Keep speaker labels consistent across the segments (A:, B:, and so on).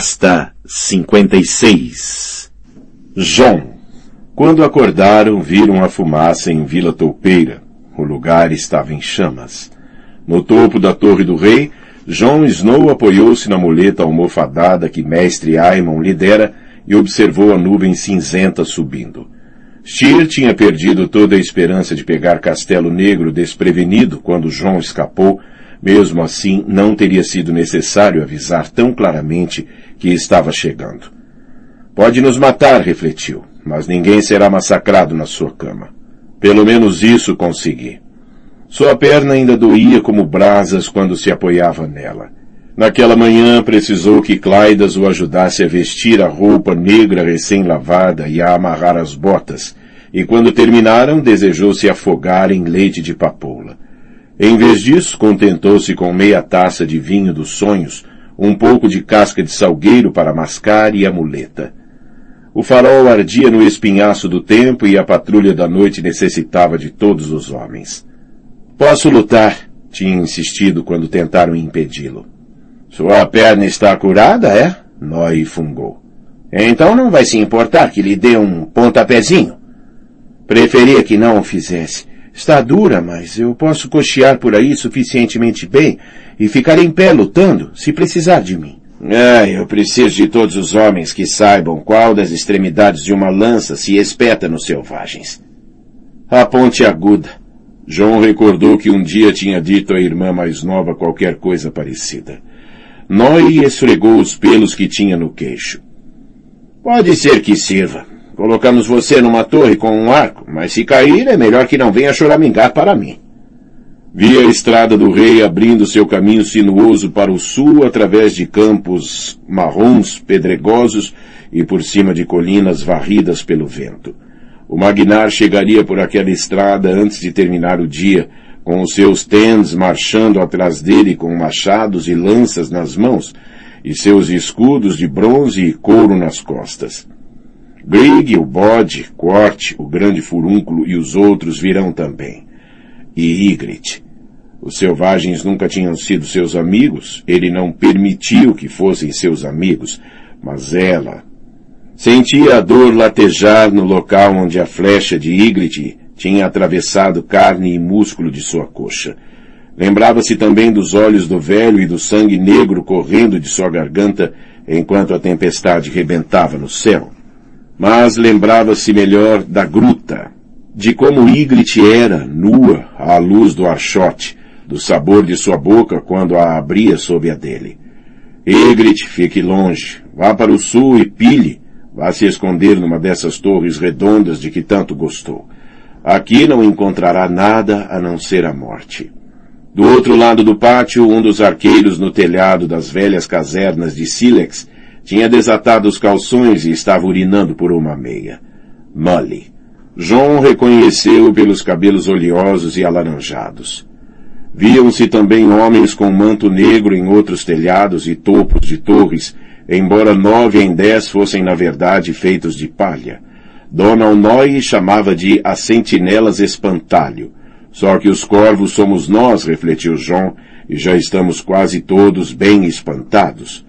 A: Pasta 56 João Quando acordaram, viram a fumaça em Vila Toupeira. O lugar estava em chamas. No topo da Torre do Rei, John Snow apoiou-se na muleta almofadada que Mestre Aimon lidera e observou a nuvem cinzenta subindo. Steer tinha perdido toda a esperança de pegar Castelo Negro desprevenido quando João escapou mesmo assim, não teria sido necessário avisar tão claramente que estava chegando. Pode nos matar, refletiu, mas ninguém será massacrado na sua cama. Pelo menos isso consegui. Sua perna ainda doía como brasas quando se apoiava nela. Naquela manhã precisou que Claidas o ajudasse a vestir a roupa negra recém-lavada e a amarrar as botas, e quando terminaram desejou se afogar em leite de papoula. Em vez disso, contentou-se com meia taça de vinho dos sonhos, um pouco de casca de salgueiro para mascar e a muleta. O farol ardia no espinhaço do tempo e a patrulha da noite necessitava de todos os homens. Posso lutar, tinha insistido quando tentaram impedi-lo. Sua perna está curada, é? Noi fungou. Então não vai se importar que lhe dê um pontapézinho. Preferia que não o fizesse. Está dura, mas eu posso cochear por aí suficientemente bem e ficar em pé lutando, se precisar de mim. Ah, eu preciso de todos os homens que saibam qual das extremidades de uma lança se espeta nos selvagens. A ponte aguda. João recordou que um dia tinha dito à irmã mais nova qualquer coisa parecida. Noi esfregou os pelos que tinha no queixo. Pode ser que sirva. Colocamos você numa torre com um arco, mas se cair é melhor que não venha choramingar para mim. Vi a estrada do rei abrindo seu caminho sinuoso para o sul através de campos marrons pedregosos e por cima de colinas varridas pelo vento. O Magnar chegaria por aquela estrada antes de terminar o dia, com os seus tens marchando atrás dele com machados e lanças nas mãos, e seus escudos de bronze e couro nas costas. Grig, o bode, Corte, o grande furúnculo e os outros virão também. E Ygritte. Os selvagens nunca tinham sido seus amigos, ele não permitiu que fossem seus amigos, mas ela... Sentia a dor latejar no local onde a flecha de Ygritte tinha atravessado carne e músculo de sua coxa. Lembrava-se também dos olhos do velho e do sangue negro correndo de sua garganta enquanto a tempestade rebentava no céu mas lembrava-se melhor da gruta, de como Ygritte era, nua, à luz do archote, do sabor de sua boca quando a abria sob a dele. Ygritte, fique longe, vá para o sul e pile, vá se esconder numa dessas torres redondas de que tanto gostou. Aqui não encontrará nada a não ser a morte. Do outro lado do pátio, um dos arqueiros no telhado das velhas casernas de Silex tinha desatado os calções e estava urinando por uma meia. Molly. João reconheceu pelos cabelos oleosos e alaranjados. Viam-se também homens com manto negro em outros telhados e topos de torres, embora nove em dez fossem na verdade feitos de palha. Dona Onói chamava de as sentinelas espantalho. Só que os corvos somos nós, refletiu João, e já estamos quase todos bem espantados.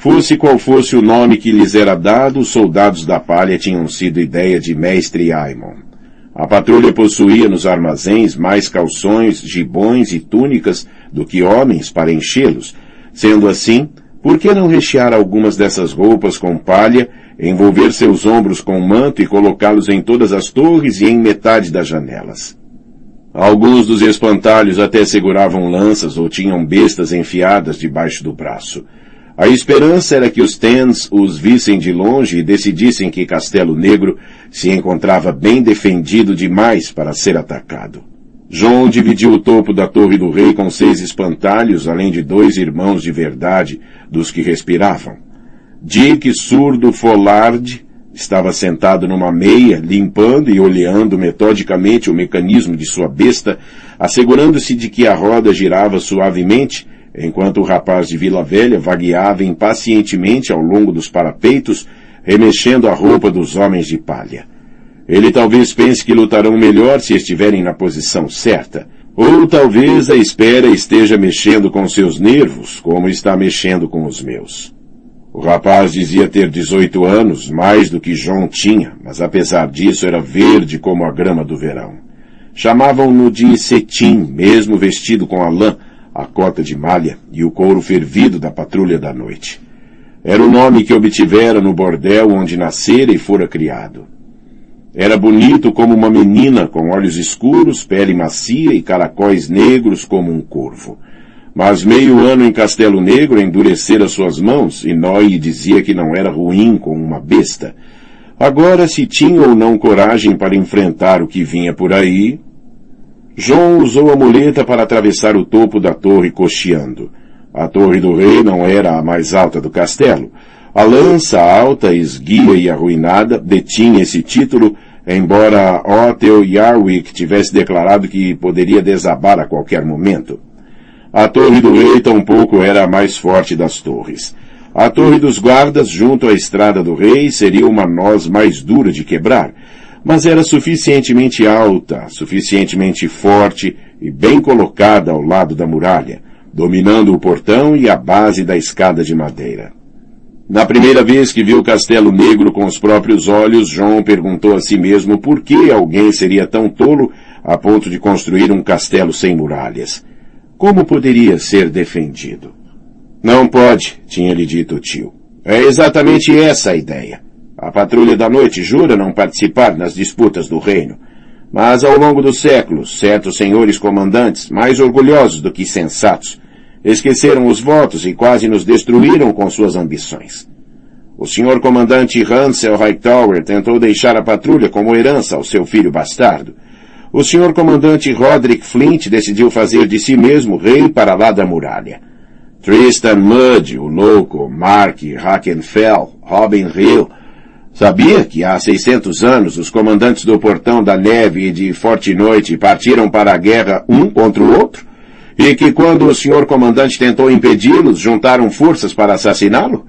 A: Fosse qual fosse o nome que lhes era dado, os soldados da palha tinham sido ideia de mestre Aimon. A patrulha possuía nos armazéns mais calções, gibões e túnicas do que homens para enchê-los. Sendo assim, por que não rechear algumas dessas roupas com palha, envolver seus ombros com manto e colocá-los em todas as torres e em metade das janelas? Alguns dos espantalhos até seguravam lanças ou tinham bestas enfiadas debaixo do braço. A esperança era que os Tens os vissem de longe e decidissem que Castelo Negro se encontrava bem defendido demais para ser atacado. João dividiu o topo da torre do rei com seis espantalhos, além de dois irmãos de verdade, dos que respiravam. Dick Surdo Follard estava sentado numa meia, limpando e olhando metodicamente o mecanismo de sua besta, assegurando-se de que a roda girava suavemente enquanto o rapaz de Vila Velha vagueava impacientemente ao longo dos parapeitos, remexendo a roupa dos homens de palha. Ele talvez pense que lutarão melhor se estiverem na posição certa, ou talvez a espera esteja mexendo com seus nervos, como está mexendo com os meus. O rapaz dizia ter 18 anos, mais do que John tinha, mas apesar disso era verde como a grama do verão. Chamavam-no de cetim, mesmo vestido com a lã, a cota de malha e o couro fervido da patrulha da noite. Era o nome que obtivera no bordel onde nascera e fora criado. Era bonito como uma menina, com olhos escuros, pele macia e caracóis negros como um corvo. Mas meio ano em Castelo Negro endurecera suas mãos, e Noé dizia que não era ruim com uma besta. Agora, se tinha ou não coragem para enfrentar o que vinha por aí, João usou a muleta para atravessar o topo da torre cocheando. A torre do rei não era a mais alta do castelo. A lança alta, esguia e arruinada detinha esse título, embora Othel Yarwick tivesse declarado que poderia desabar a qualquer momento. A torre do rei tampouco era a mais forte das torres. A torre dos guardas, junto à estrada do rei, seria uma noz mais dura de quebrar, mas era suficientemente alta, suficientemente forte e bem colocada ao lado da muralha, dominando o portão e a base da escada de madeira. Na primeira vez que viu o Castelo Negro com os próprios olhos, João perguntou a si mesmo por que alguém seria tão tolo a ponto de construir um castelo sem muralhas. Como poderia ser defendido? Não pode, tinha-lhe dito o tio. É exatamente essa a ideia. A patrulha da noite jura não participar nas disputas do reino. Mas ao longo dos séculos, certos senhores comandantes, mais orgulhosos do que sensatos, esqueceram os votos e quase nos destruíram com suas ambições. O senhor comandante Hansel Hightower tentou deixar a patrulha como herança ao seu filho bastardo, o senhor comandante Roderick Flint decidiu fazer de si mesmo rei para lá da muralha. Tristan Mudge, o louco, Mark Hackenfell, Robin Hill, sabia que há 600 anos os comandantes do Portão da Neve e de Forte Noite partiram para a guerra um contra o outro? E que quando o senhor comandante tentou impedi-los, juntaram forças para assassiná-lo?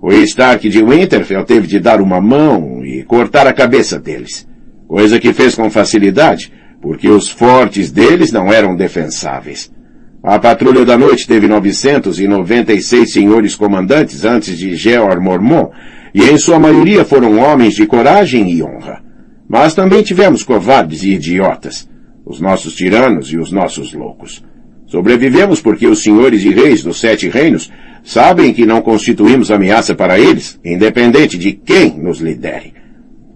A: O Stark de Winterfell teve de dar uma mão e cortar a cabeça deles coisa que fez com facilidade, porque os fortes deles não eram defensáveis. A Patrulha da Noite teve 996 senhores comandantes antes de Geor Mormon, e em sua maioria foram homens de coragem e honra. Mas também tivemos covardes e idiotas, os nossos tiranos e os nossos loucos. Sobrevivemos porque os senhores e reis dos sete reinos sabem que não constituímos ameaça para eles, independente de quem nos lidere.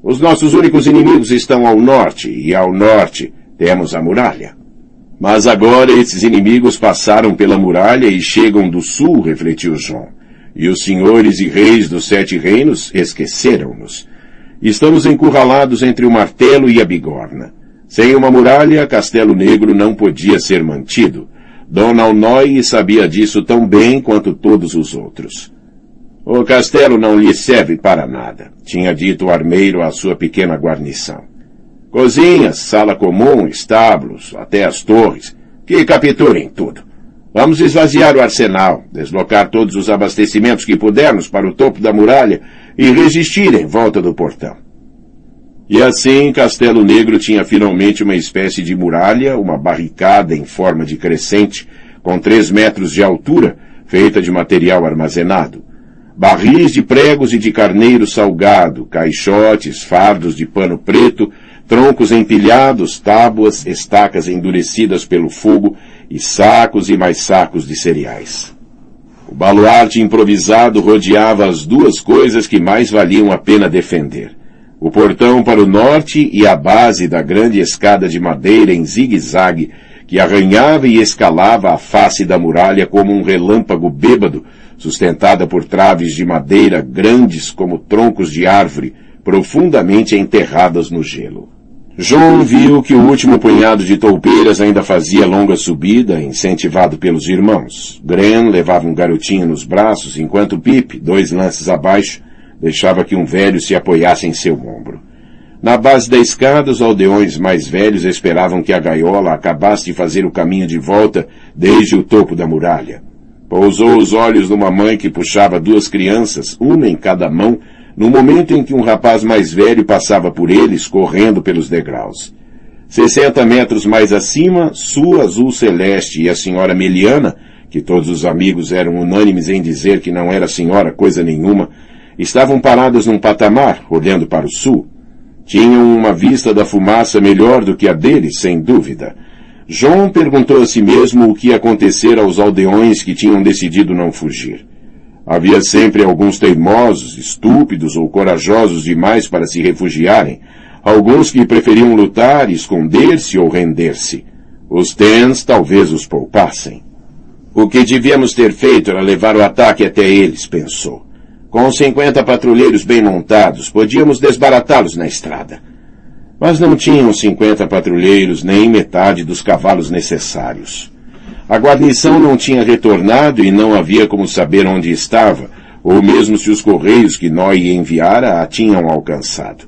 A: Os nossos únicos inimigos estão ao norte, e ao norte temos a muralha. Mas agora esses inimigos passaram pela muralha e chegam do sul, refletiu João. E os senhores e reis dos sete reinos esqueceram-nos. Estamos encurralados entre o martelo e a bigorna. Sem uma muralha, Castelo Negro não podia ser mantido. Dona Alnoy sabia disso tão bem quanto todos os outros. O castelo não lhe serve para nada, tinha dito o armeiro à sua pequena guarnição. Cozinhas, sala comum, estábulos, até as torres, que capturem tudo. Vamos esvaziar o arsenal, deslocar todos os abastecimentos que pudermos para o topo da muralha e resistir em volta do portão. E assim Castelo Negro tinha finalmente uma espécie de muralha, uma barricada em forma de crescente, com três metros de altura, feita de material armazenado barris de pregos e de carneiro salgado, caixotes, fardos de pano preto, troncos empilhados, tábuas, estacas endurecidas pelo fogo e sacos e mais sacos de cereais. O baluarte improvisado rodeava as duas coisas que mais valiam a pena defender. O portão para o norte e a base da grande escada de madeira em zigue-zague que arranhava e escalava a face da muralha como um relâmpago bêbado sustentada por traves de madeira grandes como troncos de árvore, profundamente enterradas no gelo. João viu que o último punhado de toupeiras ainda fazia longa subida, incentivado pelos irmãos. Gren levava um garotinho nos braços, enquanto Pip, dois lances abaixo, deixava que um velho se apoiasse em seu ombro. Na base da escada, os aldeões mais velhos esperavam que a gaiola acabasse de fazer o caminho de volta desde o topo da muralha. Pousou os olhos numa mãe que puxava duas crianças, uma em cada mão, no momento em que um rapaz mais velho passava por eles, correndo pelos degraus. Sessenta metros mais acima, sua azul celeste e a senhora Meliana, que todos os amigos eram unânimes em dizer que não era senhora coisa nenhuma, estavam parados num patamar, olhando para o sul. Tinham uma vista da fumaça melhor do que a deles, sem dúvida. João perguntou a si mesmo o que ia acontecer aos aldeões que tinham decidido não fugir. Havia sempre alguns teimosos, estúpidos ou corajosos demais para se refugiarem, alguns que preferiam lutar, esconder-se ou render-se. Os Tens talvez os poupassem. O que devíamos ter feito era levar o ataque até eles, pensou. Com cinquenta patrulheiros bem montados, podíamos desbaratá-los na estrada. Mas não tinham cinquenta patrulheiros nem metade dos cavalos necessários. A guarnição não tinha retornado e não havia como saber onde estava, ou mesmo se os correios que Noé enviara a tinham alcançado.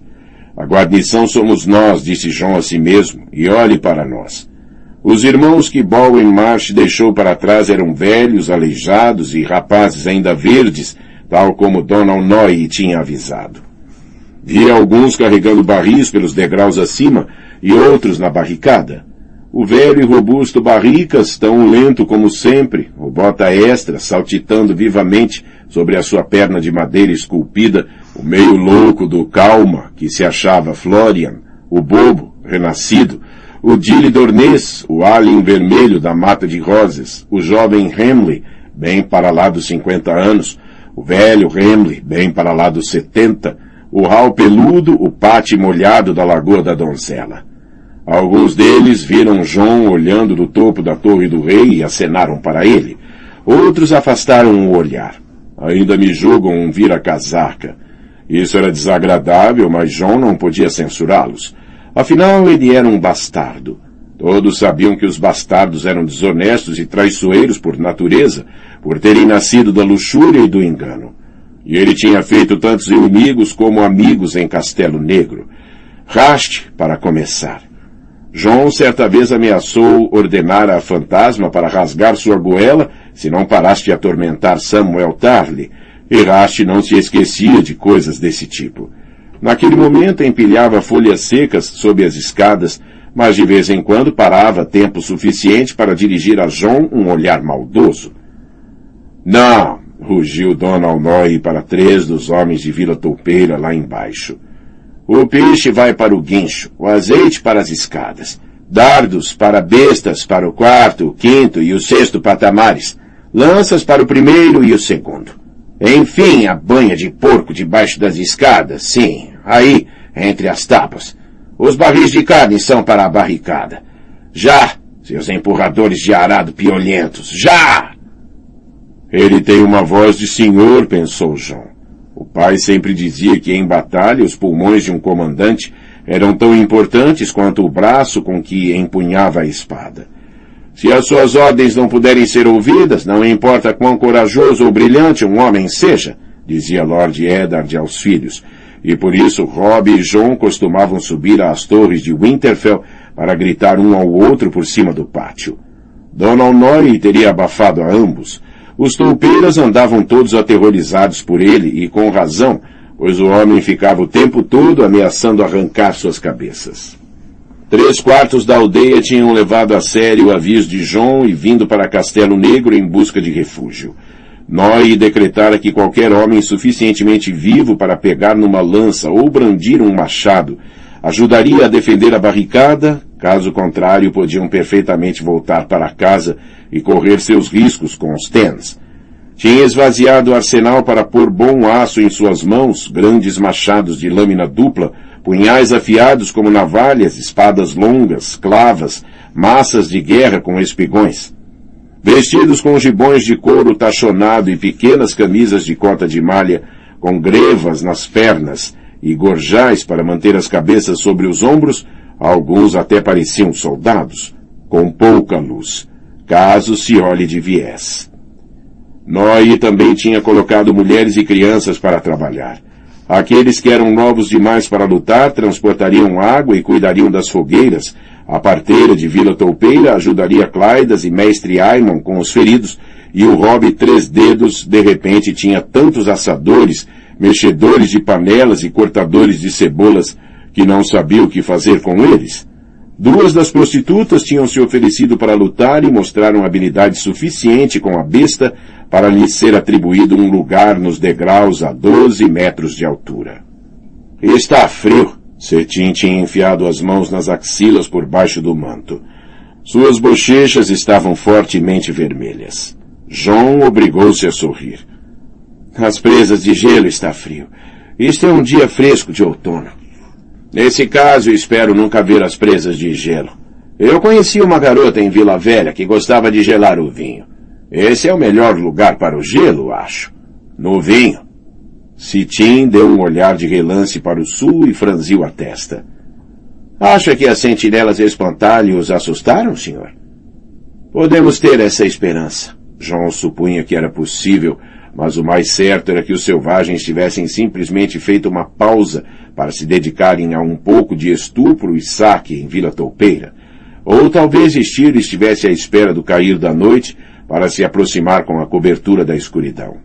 A: A guarnição somos nós, disse João a si mesmo, e olhe para nós. Os irmãos que Bowen Marsh deixou para trás eram velhos, aleijados e rapazes ainda verdes, tal como Donald Noy tinha avisado. Via alguns carregando barris pelos degraus acima e outros na barricada. O velho e robusto Barricas, tão lento como sempre, o bota extra saltitando vivamente sobre a sua perna de madeira esculpida, o meio louco do Calma, que se achava Florian, o bobo, renascido, o Dilly Dornês, o alien vermelho da mata de rosas, o jovem Hamley, bem para lá dos 50 anos, o velho Hamley, bem para lá dos 70, o Hal peludo, o pate molhado da Lagoa da Donzela. Alguns deles viram João olhando do topo da torre do rei e acenaram para ele. Outros afastaram o olhar. Ainda me julgam um vira-casaca. Isso era desagradável, mas João não podia censurá-los. Afinal, ele era um bastardo. Todos sabiam que os bastardos eram desonestos e traiçoeiros por natureza, por terem nascido da luxúria e do engano. E ele tinha feito tantos inimigos como amigos em Castelo Negro. Raste, para começar. João certa vez ameaçou ordenar a fantasma para rasgar sua goela se não parasse de atormentar Samuel Tarly, e Raste não se esquecia de coisas desse tipo. Naquele momento empilhava folhas secas sob as escadas, mas de vez em quando parava tempo suficiente para dirigir a João um olhar maldoso. Não, rugiu Donald Noy para três dos homens de Vila Toupeira lá embaixo. O peixe vai para o guincho, o azeite para as escadas, dardos para bestas para o quarto, o quinto e o sexto patamares, lanças para o primeiro e o segundo. Enfim, a banha de porco debaixo das escadas, sim, aí, entre as tábuas. Os barris de carne são para a barricada. Já, seus empurradores de arado piolhentos, já! Ele tem uma voz de senhor, pensou João. Pai sempre dizia que em batalha os pulmões de um comandante eram tão importantes quanto o braço com que empunhava a espada. Se as suas ordens não puderem ser ouvidas, não importa quão corajoso ou brilhante um homem seja, dizia Lord Eddard aos filhos, e por isso Rob e John costumavam subir às torres de Winterfell para gritar um ao outro por cima do pátio. Donald Norrie teria abafado a ambos, os toupeiras andavam todos aterrorizados por ele, e com razão, pois o homem ficava o tempo todo ameaçando arrancar suas cabeças. Três quartos da aldeia tinham levado a sério o aviso de João e vindo para Castelo Negro em busca de refúgio. Noé decretara que qualquer homem suficientemente vivo para pegar numa lança ou brandir um machado ajudaria a defender a barricada, caso contrário podiam perfeitamente voltar para casa e correr seus riscos com os tens. Tinha esvaziado o arsenal para pôr bom aço em suas mãos, grandes machados de lâmina dupla, punhais afiados como navalhas, espadas longas, clavas, massas de guerra com espigões. Vestidos com gibões de couro tachonado e pequenas camisas de cota de malha, com grevas nas pernas e gorjais para manter as cabeças sobre os ombros, alguns até pareciam soldados, com pouca luz caso se olhe de viés. Noé também tinha colocado mulheres e crianças para trabalhar. Aqueles que eram novos demais para lutar transportariam água e cuidariam das fogueiras. A parteira de Vila Toupeira ajudaria Claidas e Mestre Aimon com os feridos, e o Rob Três Dedos de repente tinha tantos assadores, mexedores de panelas e cortadores de cebolas que não sabia o que fazer com eles. Duas das prostitutas tinham se oferecido para lutar e mostraram habilidade suficiente com a besta para lhe ser atribuído um lugar nos degraus a 12 metros de altura. Está frio. Cetim tinha enfiado as mãos nas axilas por baixo do manto. Suas bochechas estavam fortemente vermelhas. John obrigou-se a sorrir. As presas de gelo está frio. Isto é um dia fresco de outono. Nesse caso, espero nunca ver as presas de gelo. Eu conheci uma garota em Vila Velha que gostava de gelar o vinho. Esse é o melhor lugar para o gelo, acho. No vinho. Citim deu um olhar de relance para o sul e franziu a testa. Acha que as sentinelas espantalho os assustaram, senhor? Podemos ter essa esperança. João supunha que era possível, mas o mais certo era que os selvagens tivessem simplesmente feito uma pausa para se dedicarem a um pouco de estupro e saque em Vila Toupeira. Ou talvez Estiro estivesse à espera do cair da noite para se aproximar com a cobertura da escuridão.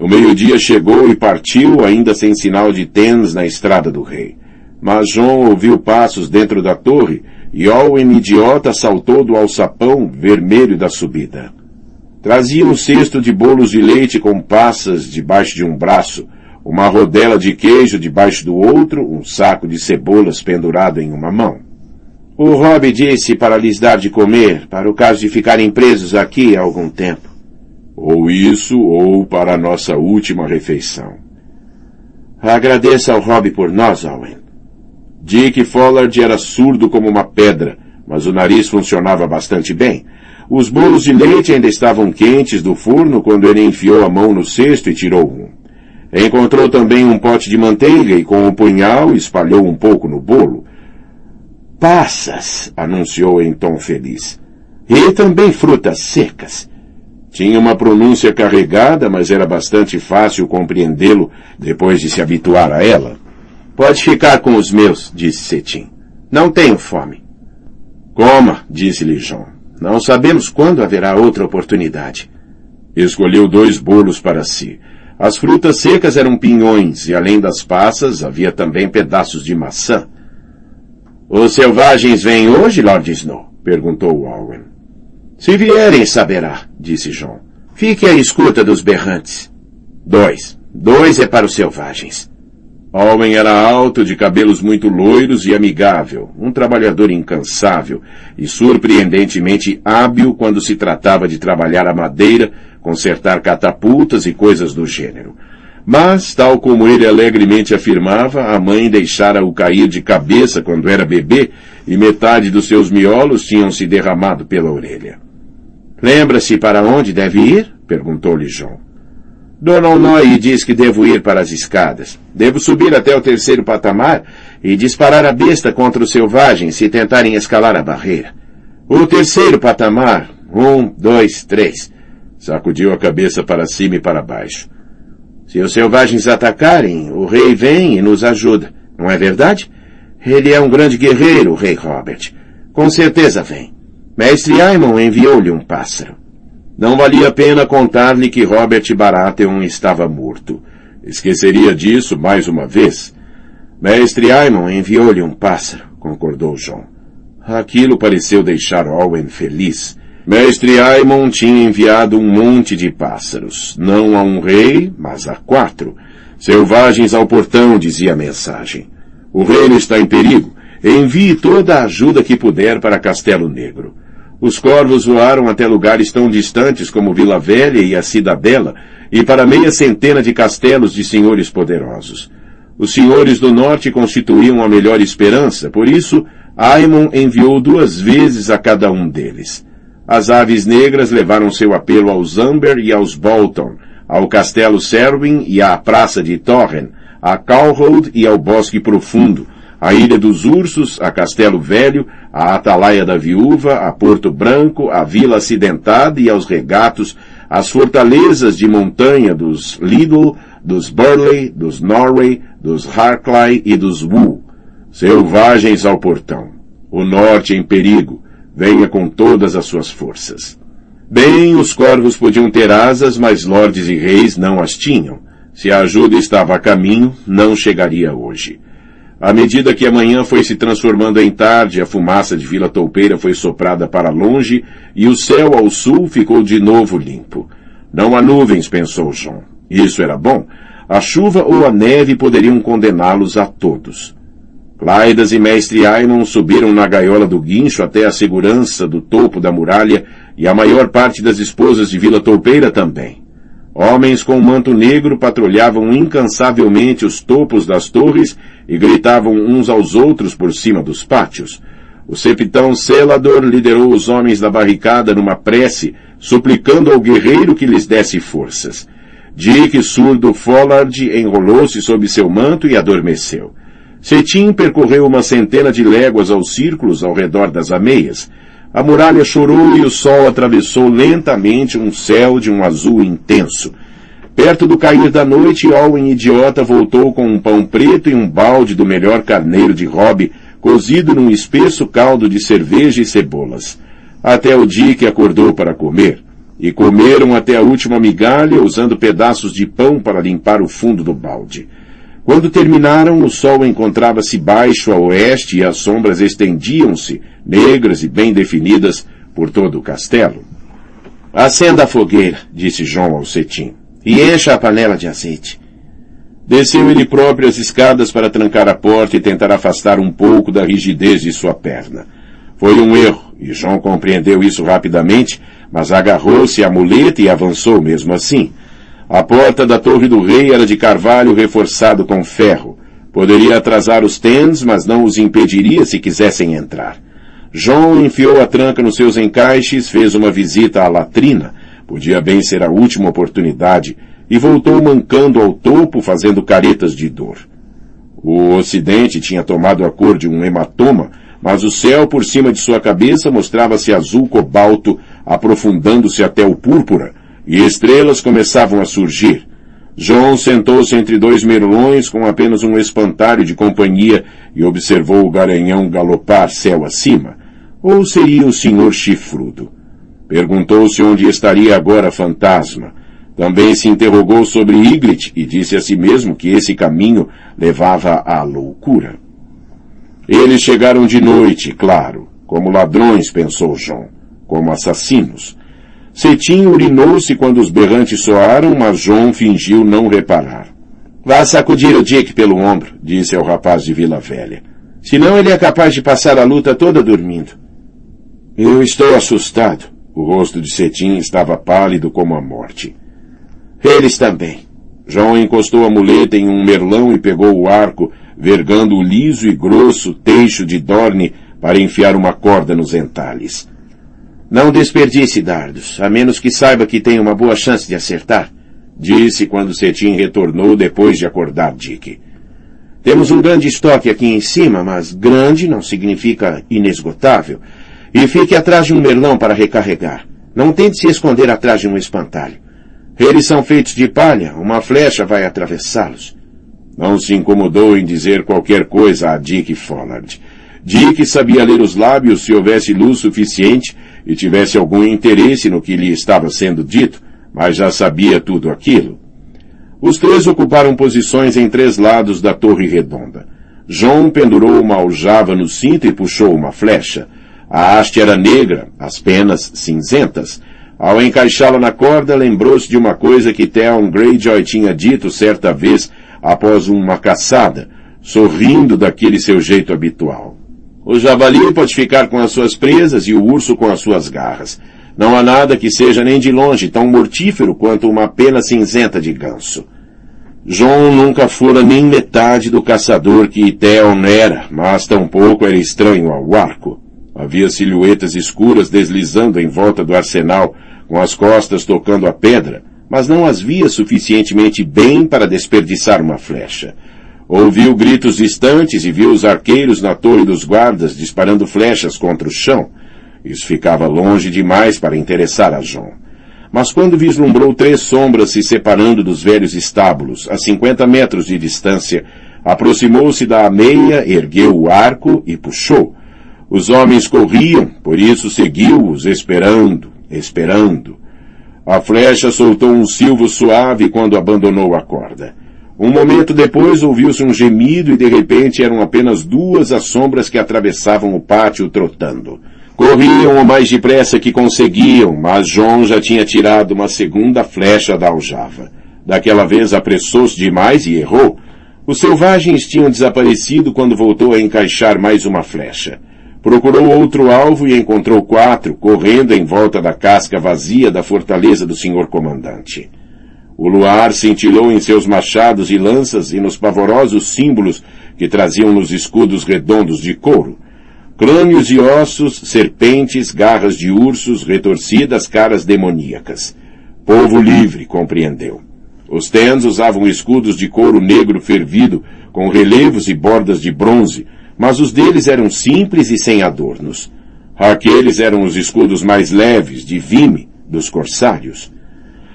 A: O meio-dia chegou e partiu, ainda sem sinal de tens na estrada do rei. Mas João ouviu passos dentro da torre e Owen idiota saltou do alçapão vermelho da subida. Trazia um cesto de bolos de leite com passas debaixo de um braço, uma rodela de queijo debaixo do outro, um saco de cebolas pendurado em uma mão. O Rob disse para lhes dar de comer, para o caso de ficarem presos aqui há algum tempo. Ou isso, ou para a nossa última refeição. Agradeça ao Rob por nós, Owen. Dick Follard era surdo como uma pedra, mas o nariz funcionava bastante bem. Os bolos de leite ainda estavam quentes do forno quando ele enfiou a mão no cesto e tirou um. Encontrou também um pote de manteiga e com o um punhal espalhou um pouco no bolo. Passas, anunciou em tom feliz. E também frutas secas. Tinha uma pronúncia carregada, mas era bastante fácil compreendê-lo depois de se habituar a ela. Pode ficar com os meus, disse Cetim. Não tenho fome. Coma, disse-lhe João. Não sabemos quando haverá outra oportunidade. Escolheu dois bolos para si. As frutas secas eram pinhões e além das passas havia também pedaços de maçã. Os selvagens vêm hoje, Lord Snow? perguntou Owen. Se vierem, saberá, disse John. Fique à escuta dos berrantes. Dois. Dois é para os selvagens. Owen era alto, de cabelos muito loiros e amigável, um trabalhador incansável e surpreendentemente hábil quando se tratava de trabalhar a madeira consertar catapultas e coisas do gênero. Mas, tal como ele alegremente afirmava, a mãe deixara-o cair de cabeça quando era bebê e metade dos seus miolos tinham se derramado pela orelha. Lembra-se para onde deve ir? perguntou-lhe João. Dona Onoi diz que devo ir para as escadas. Devo subir até o terceiro patamar e disparar a besta contra os selvagens se tentarem escalar a barreira. O terceiro patamar. Um, dois, três. Sacudiu a cabeça para cima e para baixo. Se os selvagens atacarem, o rei vem e nos ajuda. Não é verdade? Ele é um grande guerreiro, o rei Robert. Com certeza vem. Mestre Aimon enviou-lhe um pássaro. Não valia a pena contar-lhe que Robert Baratheon estava morto. Esqueceria disso mais uma vez. Mestre Aimon enviou-lhe um pássaro, concordou John. Aquilo pareceu deixar Owen feliz. Mestre Aimon tinha enviado um monte de pássaros, não a um rei, mas a quatro. Selvagens ao portão, dizia a mensagem. O reino está em perigo. Envie toda a ajuda que puder para Castelo Negro. Os corvos voaram até lugares tão distantes como Vila Velha e a Cidadela, e para meia centena de castelos de senhores poderosos. Os senhores do norte constituíam a melhor esperança, por isso, Aimon enviou duas vezes a cada um deles. As aves negras levaram seu apelo aos Amber e aos Bolton, ao Castelo Serwyn e à Praça de Torren, a Calhold e ao Bosque Profundo, à Ilha dos Ursos, a Castelo Velho, à Atalaia da Viúva, a Porto Branco, à Vila Acidentada e aos regatos, às fortalezas de montanha dos Lidl, dos Burley, dos Norway, dos Harclay e dos Wu. Selvagens ao portão. O norte em perigo venha com todas as suas forças. Bem, os corvos podiam ter asas, mas lordes e reis não as tinham. Se a ajuda estava a caminho, não chegaria hoje. À medida que a manhã foi se transformando em tarde, a fumaça de Vila Toupeira foi soprada para longe e o céu ao sul ficou de novo limpo. Não há nuvens, pensou João. Isso era bom. A chuva ou a neve poderiam condená-los a todos. Claidas e Mestre Aimon subiram na gaiola do guincho até a segurança do topo da muralha e a maior parte das esposas de Vila Toupeira também. Homens com manto negro patrulhavam incansavelmente os topos das torres e gritavam uns aos outros por cima dos pátios. O sepitão Selador liderou os homens da barricada numa prece, suplicando ao guerreiro que lhes desse forças. Dick surdo Follard enrolou-se sob seu manto e adormeceu. Cetim percorreu uma centena de léguas aos círculos ao redor das ameias, a muralha chorou e o sol atravessou lentamente um céu de um azul intenso. Perto do cair da noite, Owen idiota voltou com um pão preto e um balde do melhor carneiro de Rob, cozido num espesso caldo de cerveja e cebolas. Até o dia que acordou para comer. E comeram até a última migalha, usando pedaços de pão para limpar o fundo do balde. Quando terminaram, o sol encontrava-se baixo a oeste e as sombras estendiam-se, negras e bem definidas, por todo o castelo. Acenda a fogueira, disse João ao cetim, e encha a panela de azeite. Desceu ele próprio as escadas para trancar a porta e tentar afastar um pouco da rigidez de sua perna. Foi um erro, e João compreendeu isso rapidamente, mas agarrou-se à muleta e avançou mesmo assim. A porta da Torre do Rei era de carvalho reforçado com ferro. Poderia atrasar os tens, mas não os impediria se quisessem entrar. João enfiou a tranca nos seus encaixes, fez uma visita à latrina, podia bem ser a última oportunidade, e voltou mancando ao topo, fazendo caretas de dor. O ocidente tinha tomado a cor de um hematoma, mas o céu por cima de sua cabeça mostrava-se azul cobalto, aprofundando-se até o púrpura, e estrelas começavam a surgir. João sentou-se entre dois merlões com apenas um espantalho de companhia e observou o garanhão galopar céu acima. Ou seria o senhor chifrudo? Perguntou-se onde estaria agora Fantasma. Também se interrogou sobre Ygritte e disse a si mesmo que esse caminho levava à loucura. Eles chegaram de noite, claro, como ladrões, pensou João, como assassinos. Cetim urinou-se quando os berrantes soaram, mas João fingiu não reparar. Vá sacudir o Dick pelo ombro, disse ao rapaz de Vila Velha. Senão ele é capaz de passar a luta toda dormindo. Eu estou assustado. O rosto de Cetim estava pálido como a morte. Eles também. João encostou a muleta em um merlão e pegou o arco, vergando o liso e grosso teixo de Dorne para enfiar uma corda nos entalhes. Não desperdice dardos, a menos que saiba que tem uma boa chance de acertar, disse quando Cetim retornou depois de acordar Dick. Temos um grande estoque aqui em cima, mas grande não significa inesgotável. E fique atrás de um merlão para recarregar. Não tente se esconder atrás de um espantalho. Eles são feitos de palha, uma flecha vai atravessá-los. Não se incomodou em dizer qualquer coisa a Dick Follard. Dick sabia ler os lábios se houvesse luz suficiente e tivesse algum interesse no que lhe estava sendo dito, mas já sabia tudo aquilo. Os três ocuparam posições em três lados da torre redonda. João pendurou uma aljava no cinto e puxou uma flecha. A haste era negra, as penas cinzentas. Ao encaixá-la na corda, lembrou-se de uma coisa que Theon Greyjoy tinha dito certa vez após uma caçada, sorrindo daquele seu jeito habitual. O javali pode ficar com as suas presas e o urso com as suas garras. Não há nada que seja nem de longe tão mortífero quanto uma pena cinzenta de ganso. João nunca fora nem metade do caçador que Theon era, mas tampouco era estranho ao arco. Havia silhuetas escuras deslizando em volta do arsenal, com as costas tocando a pedra, mas não as via suficientemente bem para desperdiçar uma flecha. Ouviu gritos distantes e viu os arqueiros na torre dos guardas disparando flechas contra o chão. Isso ficava longe demais para interessar a João. Mas quando vislumbrou três sombras se separando dos velhos estábulos, a cinquenta metros de distância, aproximou-se da ameia, ergueu o arco e puxou. Os homens corriam, por isso seguiu-os, esperando, esperando. A flecha soltou um silvo suave quando abandonou a corda. Um momento depois ouviu-se um gemido e de repente eram apenas duas as sombras que atravessavam o pátio trotando. Corriam o mais depressa que conseguiam, mas John já tinha tirado uma segunda flecha da aljava. Daquela vez apressou-se demais e errou. Os selvagens tinham desaparecido quando voltou a encaixar mais uma flecha. Procurou outro alvo e encontrou quatro, correndo em volta da casca vazia da fortaleza do senhor comandante. O luar cintilou em seus machados e lanças e nos pavorosos símbolos que traziam nos escudos redondos de couro. Crânios e ossos, serpentes, garras de ursos, retorcidas caras demoníacas. Povo livre, compreendeu. Os Tens usavam escudos de couro negro fervido, com relevos e bordas de bronze, mas os deles eram simples e sem adornos. Aqueles eram os escudos mais leves, de vime, dos corsários.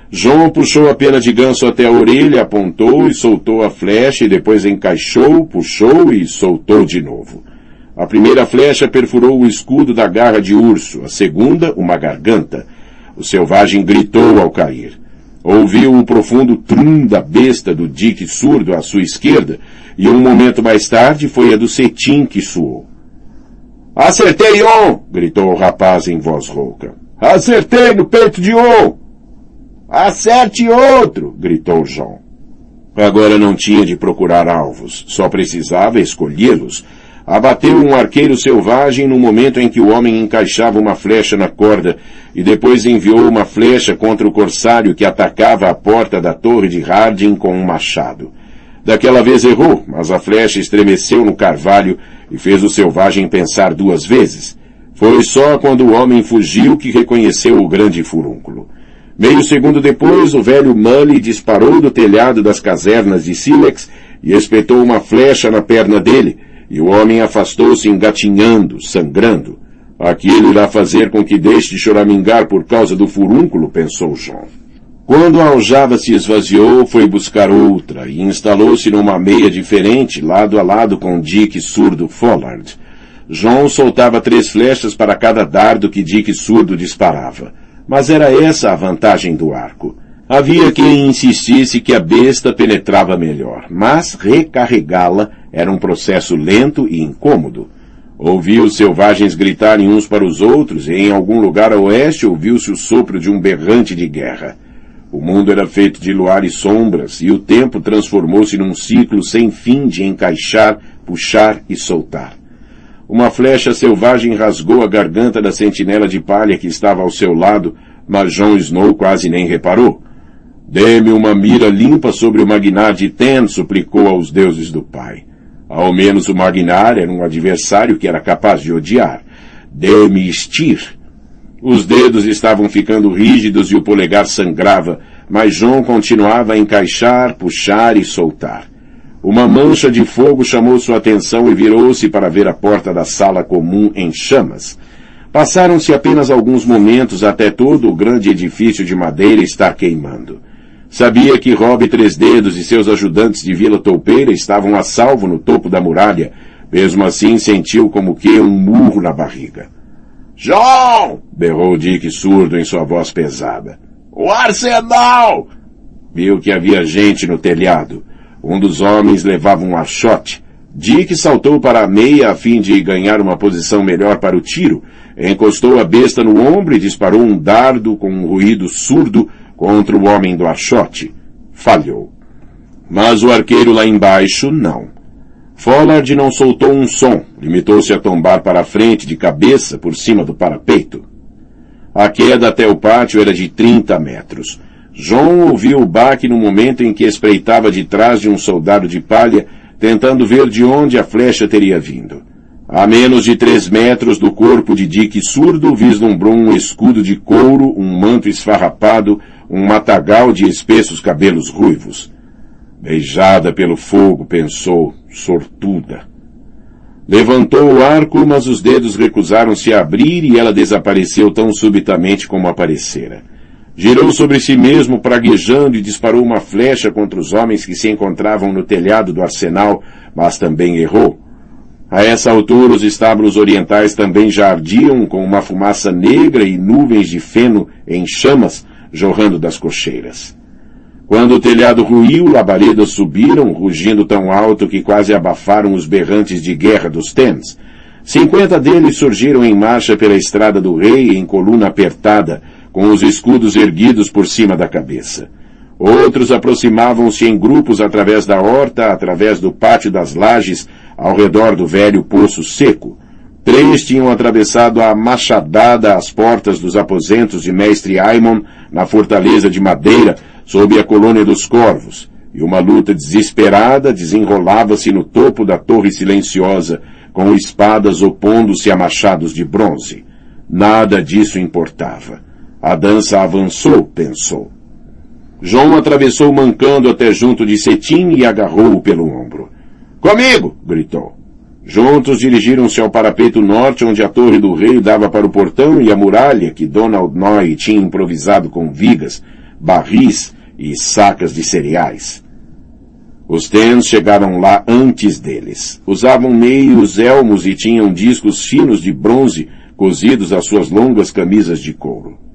A: João puxou a pena de ganso até a orelha, apontou e soltou a flecha e depois encaixou, puxou e soltou de novo. A primeira flecha perfurou o escudo da garra de urso, a segunda, uma garganta. O selvagem gritou ao cair. Ouviu o profundo trum da besta do Dick surdo à sua esquerda, e um momento mais tarde foi a do cetim que soou. Acertei on! gritou o rapaz em voz rouca. Acertei no peito de on! Acerte outro! gritou João. Agora não tinha de procurar alvos, só precisava escolhê-los. Abateu um arqueiro selvagem no momento em que o homem encaixava uma flecha na corda e depois enviou uma flecha contra o corsário que atacava a porta da torre de Harding com um machado. Daquela vez errou, mas a flecha estremeceu no carvalho e fez o selvagem pensar duas vezes. Foi só quando o homem fugiu que reconheceu o grande furúnculo. Meio segundo depois, o velho Mully disparou do telhado das casernas de Silex e espetou uma flecha na perna dele, e o homem afastou-se engatinhando, sangrando. Aquilo irá fazer com que deixe de choramingar por causa do furúnculo, pensou John. Quando a aljava se esvaziou, foi buscar outra e instalou-se numa meia diferente, lado a lado com Dick surdo Follard. John soltava três flechas para cada dardo que Dick surdo disparava. Mas era essa a vantagem do arco. Havia quem insistisse que a besta penetrava melhor, mas recarregá-la era um processo lento e incômodo. Ouviu os selvagens gritarem uns para os outros e em algum lugar a oeste ouviu-se o sopro de um berrante de guerra. O mundo era feito de luar e sombras e o tempo transformou-se num ciclo sem fim de encaixar, puxar e soltar. Uma flecha selvagem rasgou a garganta da sentinela de palha que estava ao seu lado, mas Jon Snow quase nem reparou. Dê-me uma mira limpa sobre o Magnar de Ten, suplicou aos deuses do pai. Ao menos o Magnar era um adversário que era capaz de odiar. Dê-me Estir. Os dedos estavam ficando rígidos e o polegar sangrava, mas John continuava a encaixar, puxar e soltar. Uma mancha de fogo chamou sua atenção e virou-se para ver a porta da sala comum em chamas. Passaram-se apenas alguns momentos até todo o grande edifício de madeira estar queimando. Sabia que Rob Três Dedos e seus ajudantes de Vila Toupeira estavam a salvo no topo da muralha. Mesmo assim sentiu como que um murro na barriga. João! berrou Dick surdo em sua voz pesada. O arsenal! Viu que havia gente no telhado. Um dos homens levava um archote. Dick saltou para a meia a fim de ganhar uma posição melhor para o tiro. Encostou a besta no ombro e disparou um dardo com um ruído surdo contra o homem do archote. Falhou. Mas o arqueiro lá embaixo não. Follard não soltou um som, limitou-se a tombar para a frente de cabeça por cima do parapeito. A queda até o pátio era de 30 metros. John ouviu o baque no momento em que espreitava de trás de um soldado de palha, tentando ver de onde a flecha teria vindo. A menos de três metros do corpo de Dick surdo vislumbrou um escudo de couro, um manto esfarrapado, um matagal de espessos cabelos ruivos. Beijada pelo fogo, pensou, sortuda. Levantou o arco, mas os dedos recusaram-se a abrir e ela desapareceu tão subitamente como aparecera. Girou sobre si mesmo, praguejando, e disparou uma flecha contra os homens que se encontravam no telhado do arsenal, mas também errou. A essa altura, os estábulos orientais também já ardiam com uma fumaça negra e nuvens de feno em chamas jorrando das cocheiras. Quando o telhado ruiu, labaredas subiram, rugindo tão alto que quase abafaram os berrantes de guerra dos Thames. Cinquenta deles surgiram em marcha pela estrada do rei em coluna apertada, com os escudos erguidos por cima da cabeça. Outros aproximavam-se em grupos através da horta, através do pátio das lajes, ao redor do velho poço seco. Três tinham atravessado a machadada às portas dos aposentos de mestre Aimon, na fortaleza de madeira, sob a colônia dos corvos, e uma luta desesperada desenrolava-se no topo da torre silenciosa, com espadas opondo-se a machados de bronze. Nada disso importava. A dança avançou, pensou. João atravessou mancando até junto de Cetim e agarrou-o pelo ombro. Comigo! gritou. Juntos dirigiram-se ao parapeito norte, onde a torre do rei dava para o portão e a muralha que Donald Noy tinha improvisado com vigas, barris e sacas de cereais. Os Tens chegaram lá antes deles. Usavam meios elmos e tinham discos finos de bronze cozidos às suas longas camisas de couro.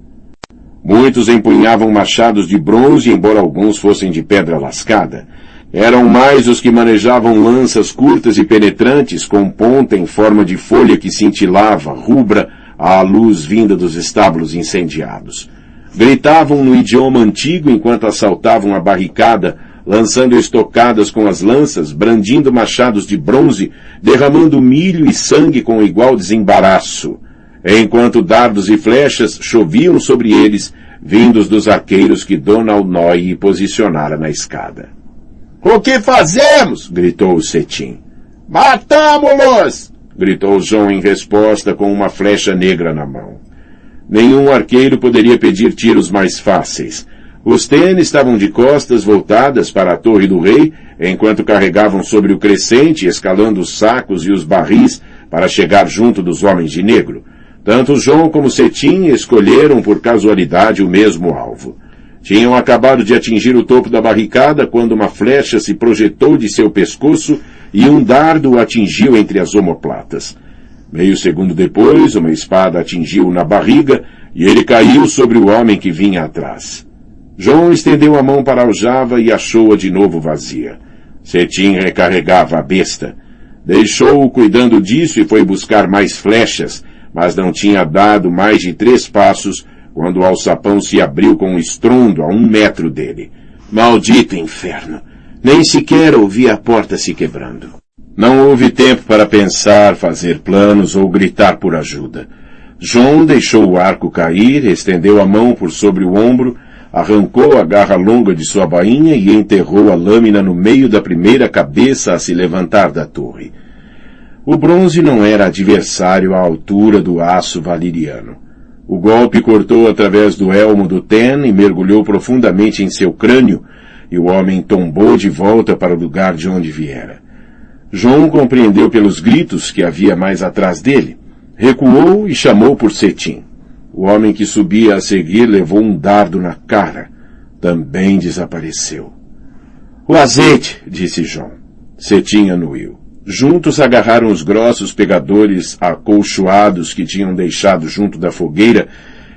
A: Muitos empunhavam machados de bronze, embora alguns fossem de pedra lascada. Eram mais os que manejavam lanças curtas e penetrantes com ponta em forma de folha que cintilava, rubra, à luz vinda dos estábulos incendiados. Gritavam no idioma antigo enquanto assaltavam a barricada, lançando estocadas com as lanças, brandindo machados de bronze, derramando milho e sangue com igual desembaraço, enquanto dardos e flechas choviam sobre eles, vindos dos arqueiros que Donald Noy posicionara na escada. O que fazemos? gritou o cetim. Matamos-los! gritou João em resposta com uma flecha negra na mão. Nenhum arqueiro poderia pedir tiros mais fáceis. Os tênis estavam de costas voltadas para a torre do rei, enquanto carregavam sobre o crescente, escalando os sacos e os barris para chegar junto dos homens de negro. Tanto João como Cetim escolheram por casualidade o mesmo alvo. Tinham acabado de atingir o topo da barricada quando uma flecha se projetou de seu pescoço e um dardo o atingiu entre as omoplatas. Meio segundo depois, uma espada atingiu-o na barriga e ele caiu sobre o homem que vinha atrás. João estendeu a mão para a aljava e achou-a de novo vazia. Cetim recarregava a besta. Deixou-o cuidando disso e foi buscar mais flechas, mas não tinha dado mais de três passos quando o alçapão se abriu com um estrondo a um metro dele. Maldito inferno! Nem sequer ouvi a porta se quebrando. Não houve tempo para pensar, fazer planos ou gritar por ajuda. João deixou o arco cair, estendeu a mão por sobre o ombro, arrancou a garra longa de sua bainha e enterrou a lâmina no meio da primeira cabeça a se levantar da torre. O bronze não era adversário à altura do aço valeriano. O golpe cortou através do elmo do Ten e mergulhou profundamente em seu crânio, e o homem tombou de volta para o lugar de onde viera. João compreendeu pelos gritos que havia mais atrás dele. Recuou e chamou por Cetim. O homem que subia a seguir levou um dardo na cara. Também desapareceu. O azeite, disse João. Cetim anuiu. Juntos agarraram os grossos pegadores acolchoados que tinham deixado junto da fogueira,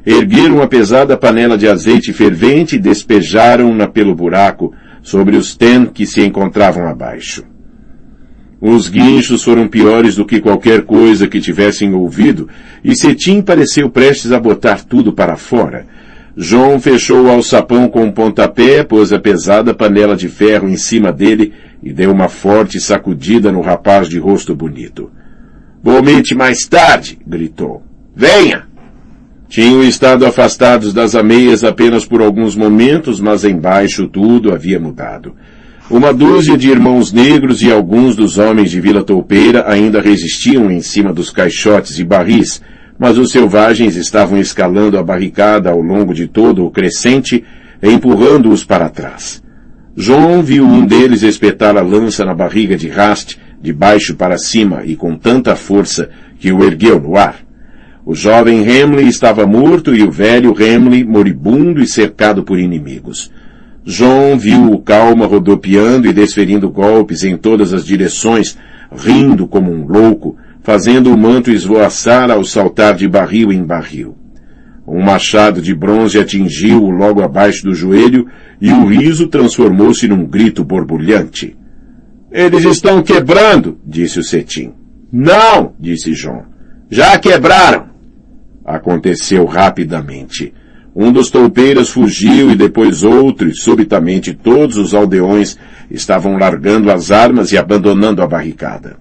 A: ergueram a pesada panela de azeite fervente e despejaram-na pelo buraco sobre os ten que se encontravam abaixo. Os guinchos foram piores do que qualquer coisa que tivessem ouvido, e Cetim pareceu prestes a botar tudo para fora. João fechou o alçapão com um pontapé, pôs a pesada panela de ferro em cima dele e deu uma forte sacudida no rapaz de rosto bonito. Vomite mais tarde! gritou. Venha! Tinham estado afastados das ameias apenas por alguns momentos, mas embaixo tudo havia mudado. Uma dúzia de irmãos negros e alguns dos homens de Vila Toupeira ainda resistiam em cima dos caixotes e barris, mas os selvagens estavam escalando a barricada ao longo de todo o crescente, empurrando-os para trás. João viu um deles espetar a lança na barriga de Rast, de baixo para cima e com tanta força que o ergueu no ar. O jovem Remley estava morto e o velho Remley moribundo e cercado por inimigos. João viu o calma rodopiando e desferindo golpes em todas as direções, rindo como um louco, fazendo o manto esvoaçar ao saltar de barril em barril. Um machado de bronze atingiu-o logo abaixo do joelho e o riso transformou-se num grito borbulhante. Eles estão quebrando, disse o cetim. Não, disse João. Já quebraram. Aconteceu rapidamente. Um dos toupeiras fugiu e depois outro, e subitamente todos os aldeões estavam largando as armas e abandonando a barricada.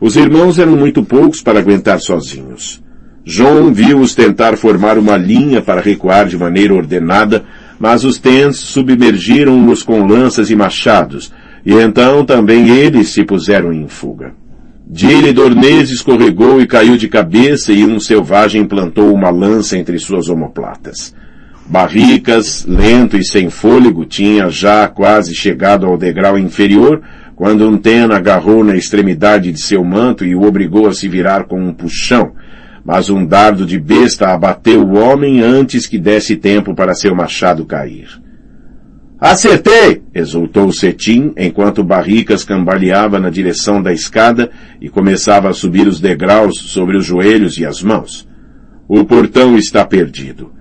A: Os irmãos eram muito poucos para aguentar sozinhos. João viu-os tentar formar uma linha para recuar de maneira ordenada, mas os tens submergiram-nos com lanças e machados, e então também eles se puseram em fuga. Dile Dornês escorregou e caiu de cabeça e um selvagem plantou uma lança entre suas omoplatas. Barricas, lento e sem fôlego, tinha já quase chegado ao degrau inferior, quando um Ten agarrou na extremidade de seu manto e o obrigou a se virar com um puxão, mas um dardo de besta abateu o homem antes que desse tempo para seu machado cair. Acertei! exultou Cetim, enquanto Barricas cambaleava na direção da escada e começava a subir os degraus sobre os joelhos e as mãos. O portão está perdido.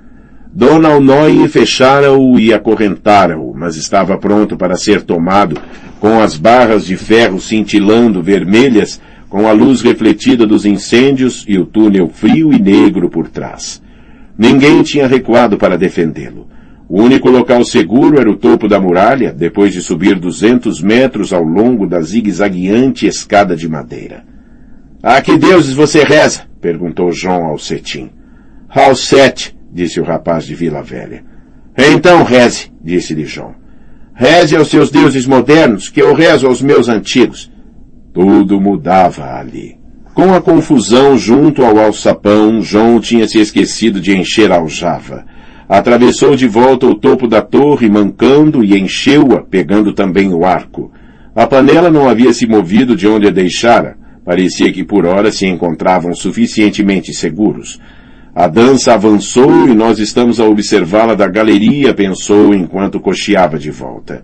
A: Dona Alnoy fechara-o e acorrentara-o, mas estava pronto para ser tomado, com as barras de ferro cintilando vermelhas com a luz refletida dos incêndios e o túnel frio e negro por trás. Ninguém tinha recuado para defendê-lo. O único local seguro era o topo da muralha, depois de subir duzentos metros ao longo da zigue-zagueante escada de madeira. A que deuses você reza? perguntou João ao cetim. Ao sete, disse o rapaz de Vila Velha. Então reze, disse-lhe João. Reze aos seus deuses modernos, que eu rezo aos meus antigos. Tudo mudava ali. Com a confusão junto ao alçapão, João tinha se esquecido de encher a aljava. Atravessou de volta o topo da torre, mancando, e encheu-a, pegando também o arco. A panela não havia se movido de onde a deixara. Parecia que por hora se encontravam suficientemente seguros. A dança avançou e nós estamos a observá-la da galeria, pensou enquanto cocheava de volta.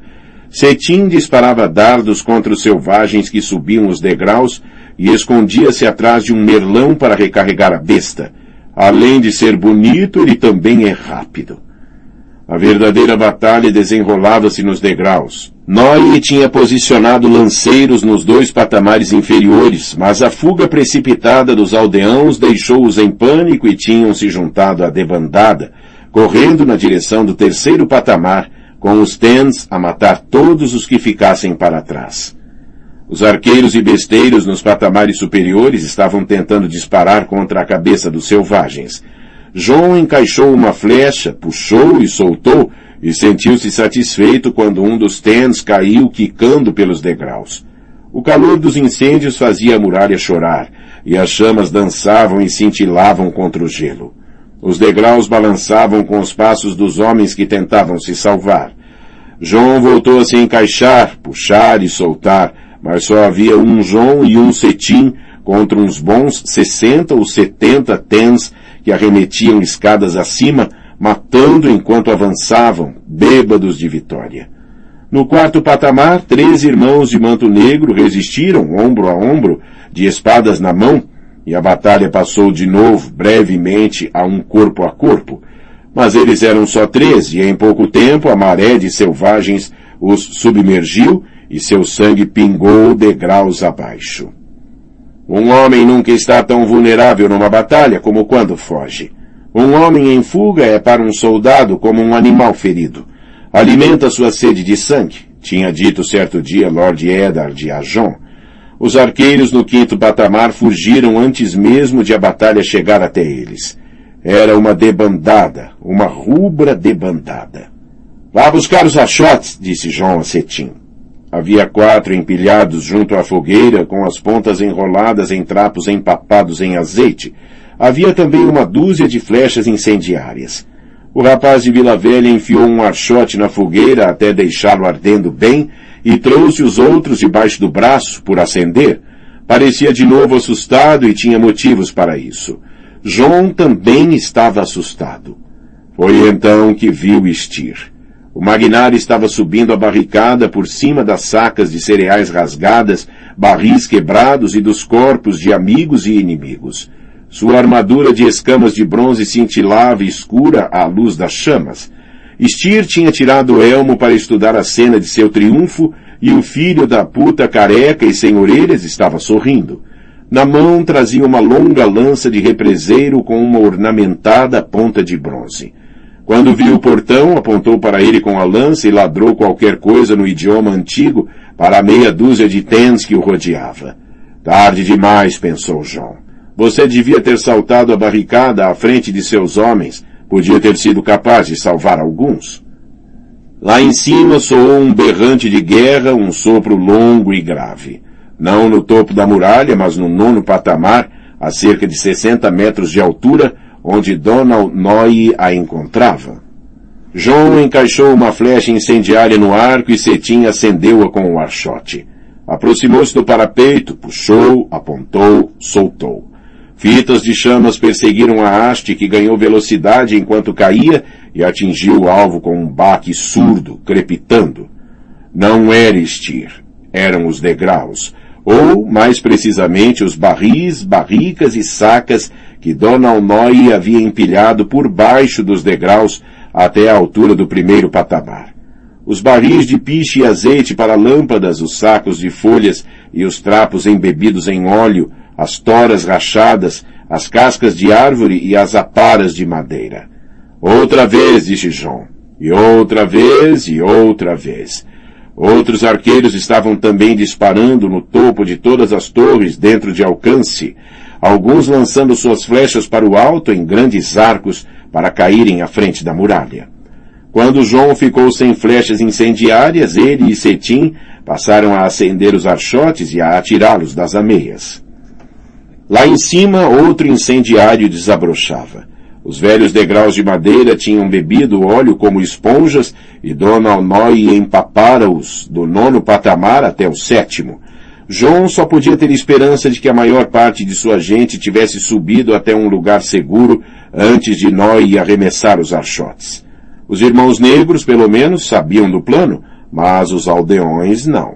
A: Cetim disparava dardos contra os selvagens que subiam os degraus e escondia-se atrás de um merlão para recarregar a besta. Além de ser bonito, ele também é rápido. A verdadeira batalha desenrolava-se nos degraus. Noye tinha posicionado lanceiros nos dois patamares inferiores, mas a fuga precipitada dos aldeãos deixou-os em pânico e tinham se juntado à debandada, correndo na direção do terceiro patamar, com os tens a matar todos os que ficassem para trás. Os arqueiros e besteiros nos patamares superiores estavam tentando disparar contra a cabeça dos selvagens. João encaixou uma flecha, puxou e soltou, e sentiu-se satisfeito quando um dos tens caiu quicando pelos degraus. O calor dos incêndios fazia a muralha chorar, e as chamas dançavam e cintilavam contra o gelo. Os degraus balançavam com os passos dos homens que tentavam se salvar. João voltou a se encaixar, puxar e soltar, mas só havia um João e um cetim contra uns bons sessenta ou setenta tens que arremetiam escadas acima, matando enquanto avançavam, bêbados de vitória. No quarto patamar, três irmãos de manto negro resistiram, ombro a ombro, de espadas na mão, e a batalha passou de novo, brevemente, a um corpo a corpo. Mas eles eram só três, e em pouco tempo a maré de selvagens os submergiu e seu sangue pingou degraus abaixo. Um homem nunca está tão vulnerável numa batalha como quando foge. Um homem em fuga é para um soldado como um animal ferido. Alimenta sua sede de sangue, tinha dito certo dia Lord Eddard a John, os arqueiros no quinto patamar fugiram antes mesmo de a batalha chegar até eles. Era uma debandada, uma rubra debandada. Vá buscar os achotes, disse João a Cetim. Havia quatro empilhados junto à fogueira, com as pontas enroladas em trapos empapados em azeite. Havia também uma dúzia de flechas incendiárias. O rapaz de Vila Velha enfiou um archote na fogueira até deixá-lo ardendo bem e trouxe os outros debaixo do braço por acender. Parecia de novo assustado e tinha motivos para isso. João também estava assustado. Foi então que viu Estir. O magnata estava subindo a barricada por cima das sacas de cereais rasgadas, barris quebrados e dos corpos de amigos e inimigos. Sua armadura de escamas de bronze cintilava escura à luz das chamas. Styr tinha tirado o elmo para estudar a cena de seu triunfo e o filho da puta careca e sem orelhas estava sorrindo. Na mão trazia uma longa lança de represeiro com uma ornamentada ponta de bronze. Quando viu o portão, apontou para ele com a lança e ladrou qualquer coisa no idioma antigo para a meia dúzia de tens que o rodeava. Tarde demais, pensou João. Você devia ter saltado a barricada à frente de seus homens. Podia ter sido capaz de salvar alguns. Lá em cima soou um berrante de guerra, um sopro longo e grave não no topo da muralha, mas no nono patamar, a cerca de 60 metros de altura, onde Donald Noy a encontrava. João encaixou uma flecha incendiária no arco e Cetim acendeu-a com o um archote. Aproximou-se do parapeito, puxou, apontou, soltou. Fitas de chamas perseguiram a haste que ganhou velocidade enquanto caía e atingiu o alvo com um baque surdo, crepitando. Não era estir, eram os degraus, ou, mais precisamente, os barris, barricas e sacas que Dona Alnoy havia empilhado por baixo dos degraus até a altura do primeiro patamar. Os barris de piche e azeite para lâmpadas, os sacos de folhas e os trapos embebidos em óleo, as toras rachadas, as cascas de árvore e as aparas de madeira. Outra vez, disse João. E outra vez, e outra vez. Outros arqueiros estavam também disparando no topo de todas as torres dentro de alcance, alguns lançando suas flechas para o alto em grandes arcos para caírem à frente da muralha. Quando João ficou sem flechas incendiárias, ele e Cetim passaram a acender os archotes e a atirá-los das ameias. Lá em cima, outro incendiário desabrochava. Os velhos degraus de madeira tinham bebido óleo como esponjas e Dona Alnoy empapara-os do nono patamar até o sétimo. João só podia ter esperança de que a maior parte de sua gente tivesse subido até um lugar seguro antes de Noy arremessar os archotes. Os irmãos negros, pelo menos, sabiam do plano, mas os aldeões não.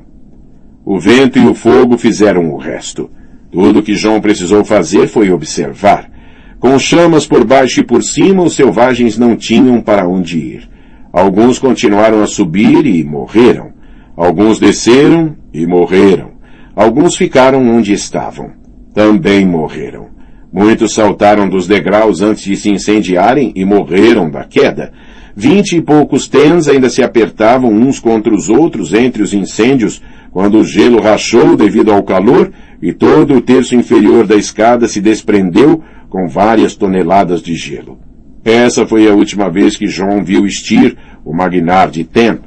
A: O vento e o fogo fizeram o resto. Tudo que João precisou fazer foi observar. Com chamas por baixo e por cima, os selvagens não tinham para onde ir. Alguns continuaram a subir e morreram. Alguns desceram e morreram. Alguns ficaram onde estavam. Também morreram. Muitos saltaram dos degraus antes de se incendiarem e morreram da queda. Vinte e poucos tens ainda se apertavam uns contra os outros entre os incêndios quando o gelo rachou devido ao calor e todo o terço inferior da escada se desprendeu com várias toneladas de gelo. Essa foi a última vez que João viu Estir, o magnar de Ten.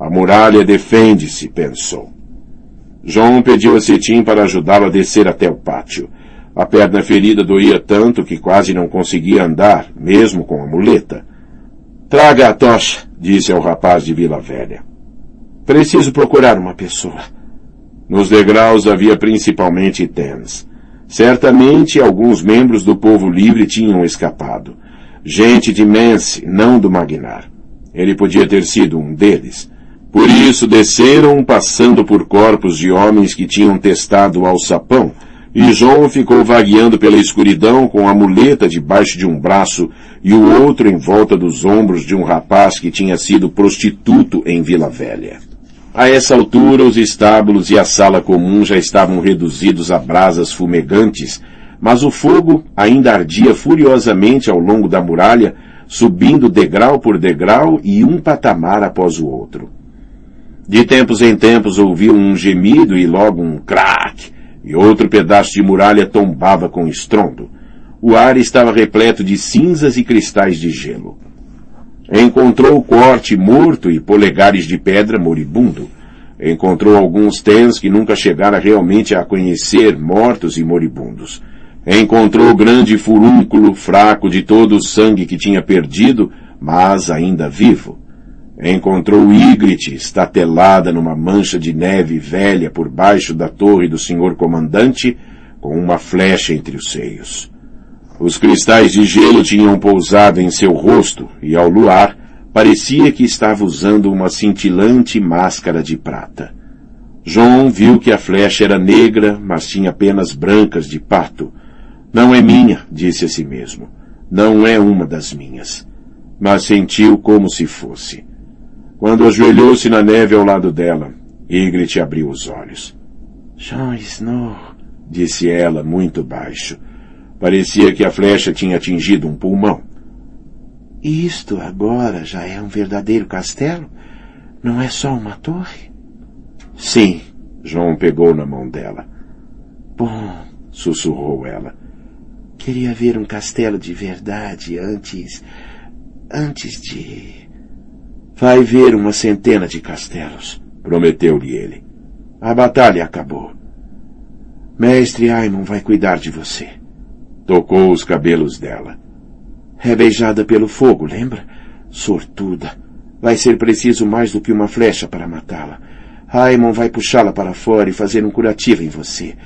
A: A muralha defende-se, pensou. João pediu a Cetim para ajudá-lo a descer até o pátio. A perna ferida doía tanto que quase não conseguia andar, mesmo com a muleta. Traga a tocha, disse ao rapaz de Vila Velha. Preciso procurar uma pessoa. Nos degraus havia principalmente tens. Certamente alguns membros do povo livre tinham escapado. Gente de Mance, não do Magnar. Ele podia ter sido um deles. Por isso desceram passando por corpos de homens que tinham testado o alçapão, e João ficou vagueando pela escuridão com a muleta debaixo de um braço e o outro em volta dos ombros de um rapaz que tinha sido prostituto em Vila Velha. A essa altura, os estábulos e a sala comum já estavam reduzidos a brasas fumegantes, mas o fogo ainda ardia furiosamente ao longo da muralha, subindo degrau por degrau e um patamar após o outro. De tempos em tempos ouviam um gemido e logo um crack, e outro pedaço de muralha tombava com estrondo. O ar estava repleto de cinzas e cristais de gelo. Encontrou corte morto e polegares de pedra moribundo. Encontrou alguns tens que nunca chegara realmente a conhecer mortos e moribundos. Encontrou grande furúnculo fraco de todo o sangue que tinha perdido, mas ainda vivo. Encontrou Ygritte estatelada numa mancha de neve velha por baixo da torre do senhor comandante, com uma flecha entre os seios. Os cristais de gelo tinham pousado em seu rosto e ao luar parecia que estava usando uma cintilante máscara de prata. João viu que a flecha era negra, mas tinha penas brancas de pato. Não é minha, disse a si mesmo. Não é uma das minhas. Mas sentiu como se fosse. Quando ajoelhou-se na neve ao lado dela, Ygritte abriu os olhos.
B: Jon Snow,
A: disse ela muito baixo. Parecia que a flecha tinha atingido um pulmão.
B: Isto agora já é um verdadeiro castelo? Não é só uma torre?
A: Sim, João pegou na mão dela.
B: Bom,
A: sussurrou ela.
B: Queria ver um castelo de verdade antes. antes de.
A: Vai ver uma centena de castelos, prometeu-lhe ele. A batalha acabou. Mestre Aimon vai cuidar de você. Tocou os cabelos dela.
B: É beijada pelo fogo, lembra? Sortuda. Vai ser preciso mais do que uma flecha para matá-la. Aimon vai puxá-la para fora e fazer um curativo em você.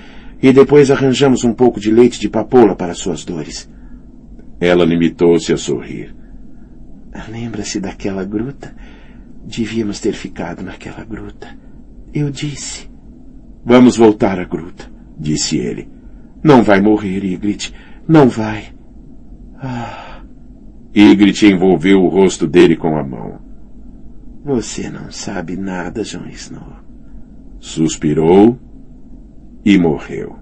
B: E depois arranjamos um pouco de leite de papoula para suas dores.
A: Ela limitou-se a sorrir.
B: Lembra-se daquela gruta? Devíamos ter ficado naquela gruta. Eu disse.
A: Vamos voltar à gruta, disse ele.
B: Não vai morrer, Ygritte. Não vai.
A: Ah. Ygritte envolveu o rosto dele com a mão.
B: Você não sabe nada, Jon Snow.
A: Suspirou e morreu.